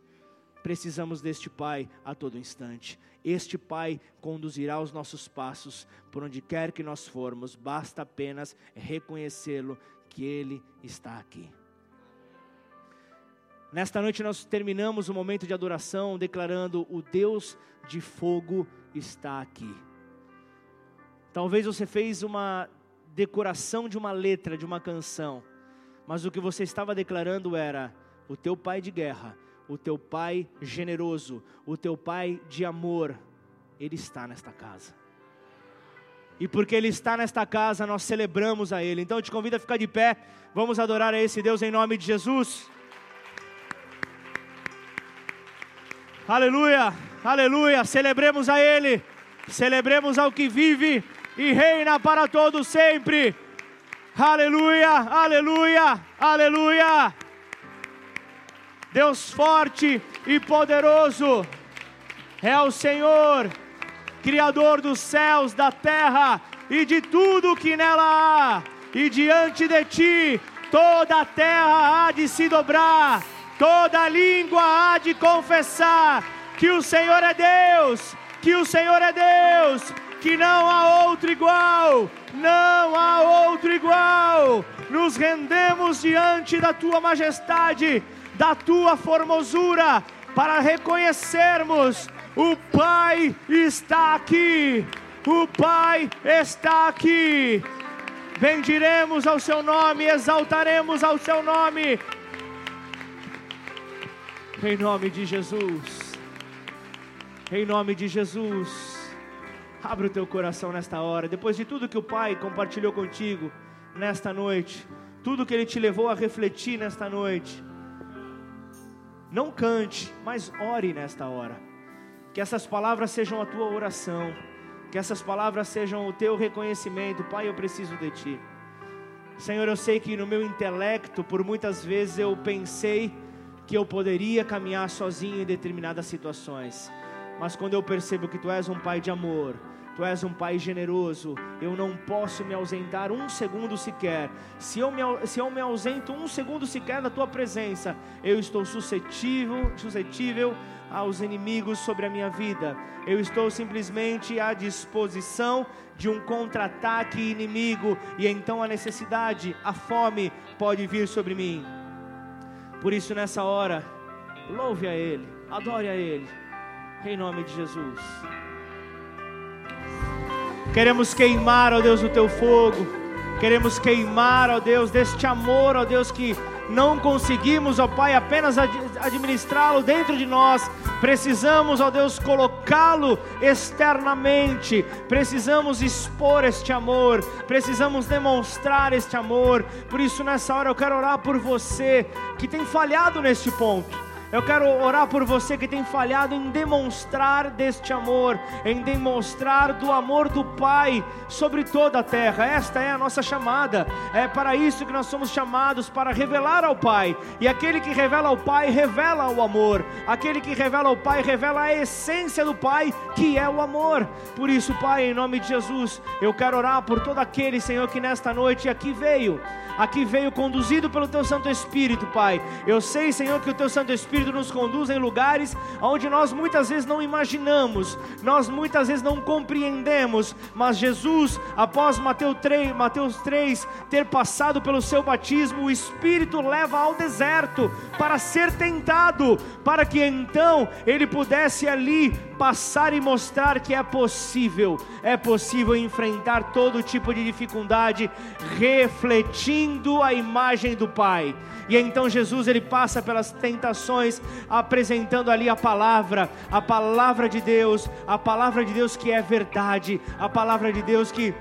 Precisamos deste Pai a todo instante. Este Pai conduzirá os nossos passos por onde quer que nós formos, basta apenas reconhecê-lo que Ele está aqui. Nesta noite nós terminamos o momento de adoração declarando: O Deus de fogo está aqui. Talvez você fez uma decoração de uma letra de uma canção, mas o que você estava declarando era: O teu Pai de guerra o teu Pai generoso, o teu Pai de amor, Ele está nesta casa. E porque Ele está nesta casa, nós celebramos a Ele. Então eu te convido a ficar de pé, vamos adorar a esse Deus em nome de Jesus. Aleluia, aleluia, celebremos a Ele, celebremos ao que vive e reina para todos sempre. Aleluia, aleluia, aleluia. Deus forte e poderoso, é o Senhor, Criador dos céus, da terra e de tudo que nela há, e diante de ti toda a terra há de se dobrar, toda língua há de confessar que o Senhor é Deus, que o Senhor é Deus, que não há outro igual, não há outro igual. Nos rendemos diante da tua majestade da tua formosura, para reconhecermos: o Pai está aqui, o Pai está aqui. Bendiremos ao seu nome, exaltaremos ao seu nome, em nome de Jesus, em nome de Jesus. Abre o teu coração nesta hora, depois de tudo que o Pai compartilhou contigo nesta noite, tudo que Ele te levou a refletir nesta noite. Não cante, mas ore nesta hora. Que essas palavras sejam a tua oração. Que essas palavras sejam o teu reconhecimento. Pai, eu preciso de ti. Senhor, eu sei que no meu intelecto, por muitas vezes eu pensei que eu poderia caminhar sozinho em determinadas situações. Mas quando eu percebo que tu és um pai de amor, Tu és um Pai generoso, eu não posso me ausentar um segundo sequer. Se eu me, se eu me ausento um segundo sequer da Tua presença, eu estou suscetível, suscetível aos inimigos sobre a minha vida. Eu estou simplesmente à disposição de um contra-ataque inimigo, e então a necessidade, a fome pode vir sobre mim. Por isso, nessa hora, louve a Ele, adore a Ele, em nome de Jesus. Queremos queimar, ó Deus, o teu fogo. Queremos queimar, ó Deus, deste amor, ó Deus, que não conseguimos, ó Pai, apenas administrá-lo dentro de nós. Precisamos, ó Deus, colocá-lo externamente. Precisamos expor este amor. Precisamos demonstrar este amor. Por isso, nessa hora, eu quero orar por você que tem falhado neste ponto Eu quero orar por você que tem falhado em demonstrar deste amor, em demonstrar do amor do Pai sobre toda a terra. Esta é a nossa chamada. É para isso que nós somos chamados para revelar ao Pai. E aquele que revela ao Pai revela o amor. Aquele que revela ao Pai revela a essência do Pai, que é o amor. Por isso, Pai, em nome de Jesus, eu quero orar por todo aquele, Senhor, que nesta noite aqui veio aqui veio conduzido pelo Teu Santo Espírito, Pai. Eu sei, Senhor, que o Teu Santo Espírito nos conduz em lugares onde nós muitas vezes não imaginamos, nós muitas vezes não compreendemos, mas Jesus, após Mateus 3, Mateus 3 ter passado pelo seu batismo, o Espírito leva ao deserto para ser tentado, para que então ele pudesse ali passar e mostrar que é possível, é possível enfrentar todo tipo de dificuldade, refletindo a imagem do Pai. E então Jesus ele passa pelas tentações, apresentando ali a palavra, a palavra de Deus, a palavra de Deus que é verdade, a palavra de Deus que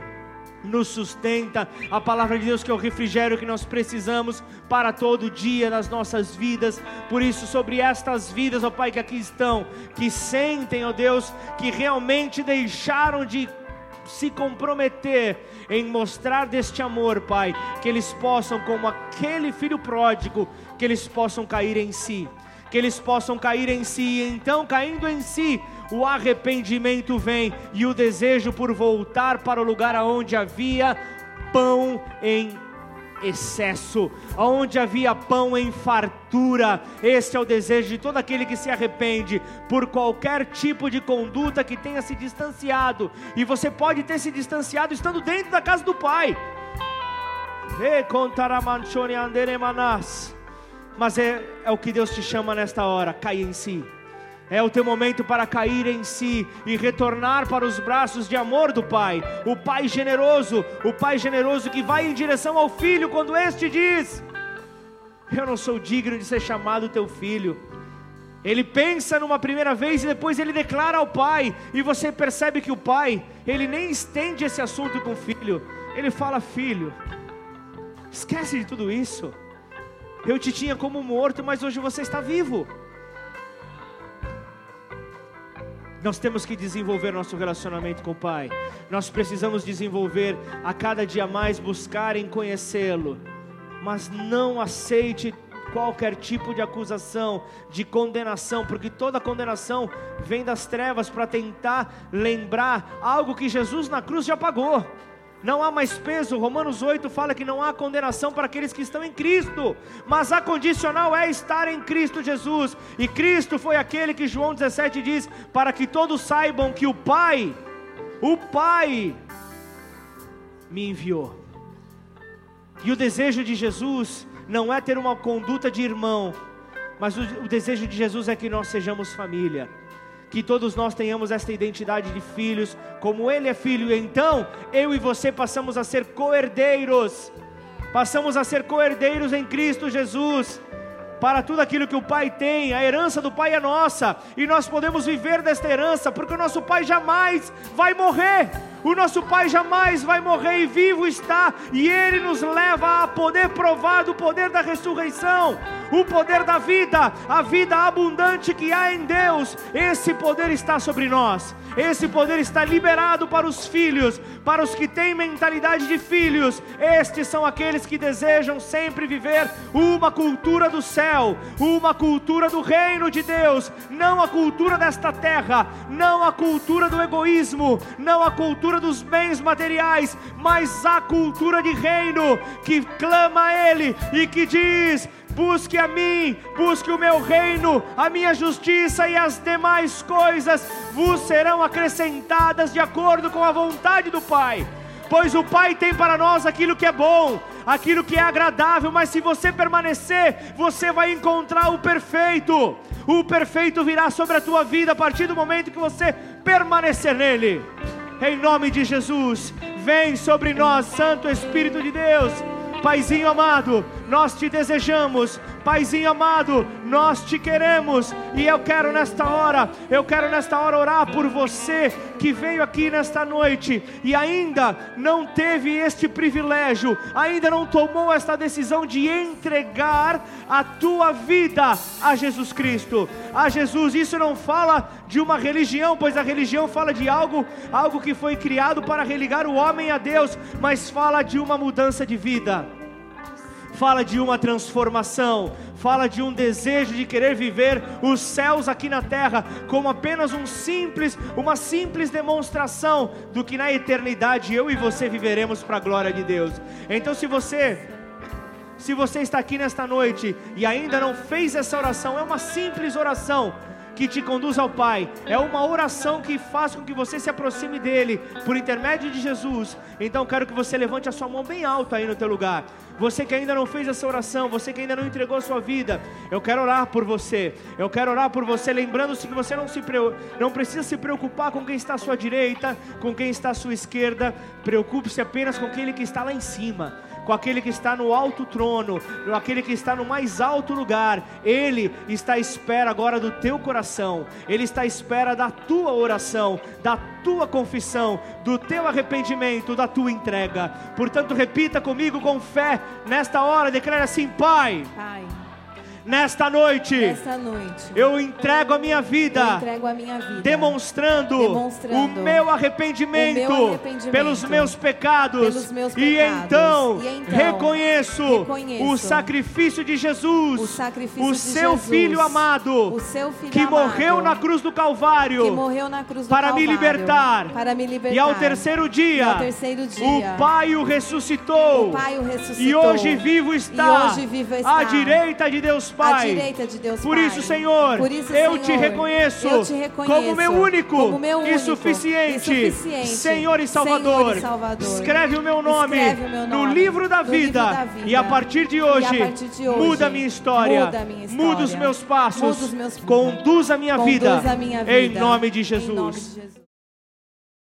nos sustenta, a palavra de Deus que é o refrigério que nós precisamos para todo dia nas nossas vidas. Por isso, sobre estas vidas, ó Pai, que aqui estão, que sentem, ó Deus, que realmente deixaram de se comprometer em mostrar deste amor, Pai, que eles possam, como aquele filho pródigo, que eles possam cair em si, que eles possam cair em si, e então caindo em si, o arrependimento vem e o desejo por voltar para o lugar onde havia pão em excesso, onde havia pão em fartura. Este é o desejo de todo aquele que se arrepende por qualquer tipo de conduta que tenha se distanciado. E você pode ter se distanciado estando dentro da casa do Pai. Mas é, é o que Deus te chama nesta hora: caia em si é o teu momento para cair em si e retornar para os braços de amor do Pai, o Pai generoso, o Pai generoso que vai em direção ao filho quando este diz: Eu não sou digno de ser chamado teu filho. Ele pensa numa primeira vez e depois ele declara ao pai, e você percebe que o pai, ele nem estende esse assunto com o filho, ele fala: Filho, esquece de tudo isso. Eu te tinha como morto, mas hoje você está vivo. Nós temos que desenvolver nosso relacionamento com o Pai. Nós precisamos desenvolver a cada dia mais, buscar em conhecê-lo. Mas não aceite qualquer tipo de acusação, de condenação, porque toda condenação vem das trevas para tentar lembrar algo que Jesus na cruz já pagou não há mais peso. Romanos 8 fala que não há condenação para aqueles que estão em Cristo, mas a condicional é estar em Cristo Jesus. E Cristo foi aquele que João 17 diz: para que todos saibam que o Pai, o Pai, me enviou. E o desejo de Jesus não é ter uma conduta de irmão, mas o, o desejo de Jesus é que nós sejamos família que todos nós tenhamos esta identidade de filhos, como Ele é filho, então eu e você passamos a ser coerdeiros, passamos a ser coerdeiros em Cristo Jesus para tudo aquilo que o Pai tem, a herança do Pai é nossa, e nós podemos viver desta herança, porque o nosso Pai jamais vai morrer, o nosso Pai jamais vai morrer e vivo está, e Ele nos leva a poder provar do poder da ressurreição, o poder da vida, a vida abundante que há em Deus, esse poder está sobre nós, esse poder está liberado para os filhos, para os que têm mentalidade de filhos, estes são aqueles que desejam sempre viver uma cultura do céu, uma cultura do reino de Deus, não a cultura desta terra, não a cultura do egoísmo, não a cultura dos bens materiais, mas a cultura de reino que clama a Ele e que diz: busque a mim, busque o meu reino, a minha justiça e as demais coisas vos serão acrescentadas de acordo com a vontade do Pai. Pois o Pai tem para nós aquilo que é bom, aquilo que é agradável, mas se você permanecer, você vai encontrar o perfeito. O perfeito virá sobre a tua vida a partir do momento que você permanecer nele. Em nome de Jesus, vem sobre nós, Santo Espírito de Deus. Paizinho amado, nós te desejamos Paizinho amado, nós te queremos e eu quero nesta hora, eu quero nesta hora orar por você que veio aqui nesta noite e ainda não teve este privilégio, ainda não tomou esta decisão de entregar a tua vida a Jesus Cristo, a Jesus. Isso não fala de uma religião, pois a religião fala de algo, algo que foi criado para religar o homem a Deus, mas fala de uma mudança de vida fala de uma transformação, fala de um desejo de querer viver os céus aqui na terra como apenas um simples, uma simples demonstração do que na eternidade eu e você viveremos para a glória de Deus. Então se você se você está aqui nesta noite e ainda não fez essa oração, é uma simples oração que te conduz ao Pai, é uma oração que faz com que você se aproxime dele por intermédio de Jesus. Então quero que você levante a sua mão bem alta aí no teu lugar. Você que ainda não fez essa oração, você que ainda não entregou a sua vida, eu quero orar por você. Eu quero orar por você, lembrando-se que você não, se, não precisa se preocupar com quem está à sua direita, com quem está à sua esquerda. Preocupe-se apenas com aquele que está lá em cima com aquele que está no alto trono, com aquele que está no mais alto lugar. Ele está à espera agora do teu coração, ele está à espera da tua oração, da tua confissão, do teu arrependimento, da tua entrega. Portanto, repita comigo com fé nesta hora, declare assim: Pai. Pai Nesta noite, Nesta noite eu, entrego a minha vida, a minha vida, demonstrando, demonstrando o, meu arrependimento, o meu arrependimento pelos meus pecados, pelos meus pecados. E, então, e então reconheço, reconheço, o sacrifício de Jesus, o, sacrifício o de seu Jesus, filho amado, o seu filho que, amado, morreu na cruz do Calvário, que morreu na cruz do para, Calvário, me libertar, para me libertar, e ao terceiro dia, ao terceiro dia o Pai o ressuscitou, o Pai o ressuscitou. E hoje vivo está, hoje vivo está à direita de Deus Pai. direita de Deus Por Pai. isso, Senhor, Por isso, eu, Senhor, te reconheço, eu te reconheço como meu único, como meu único e, suficiente, e suficiente Senhor e Salvador. Senhor e Salvador. Escreve o meu nome, Escreve o meu nome no, livro da, vida, livro da vida. E a partir de hoje, partir de hoje muda, a minha história, muda minha história, muda os meus passos, os meus- conduz a minha Conduz vida, a minha em vida. nome de Em nome de Jesus. Jesus.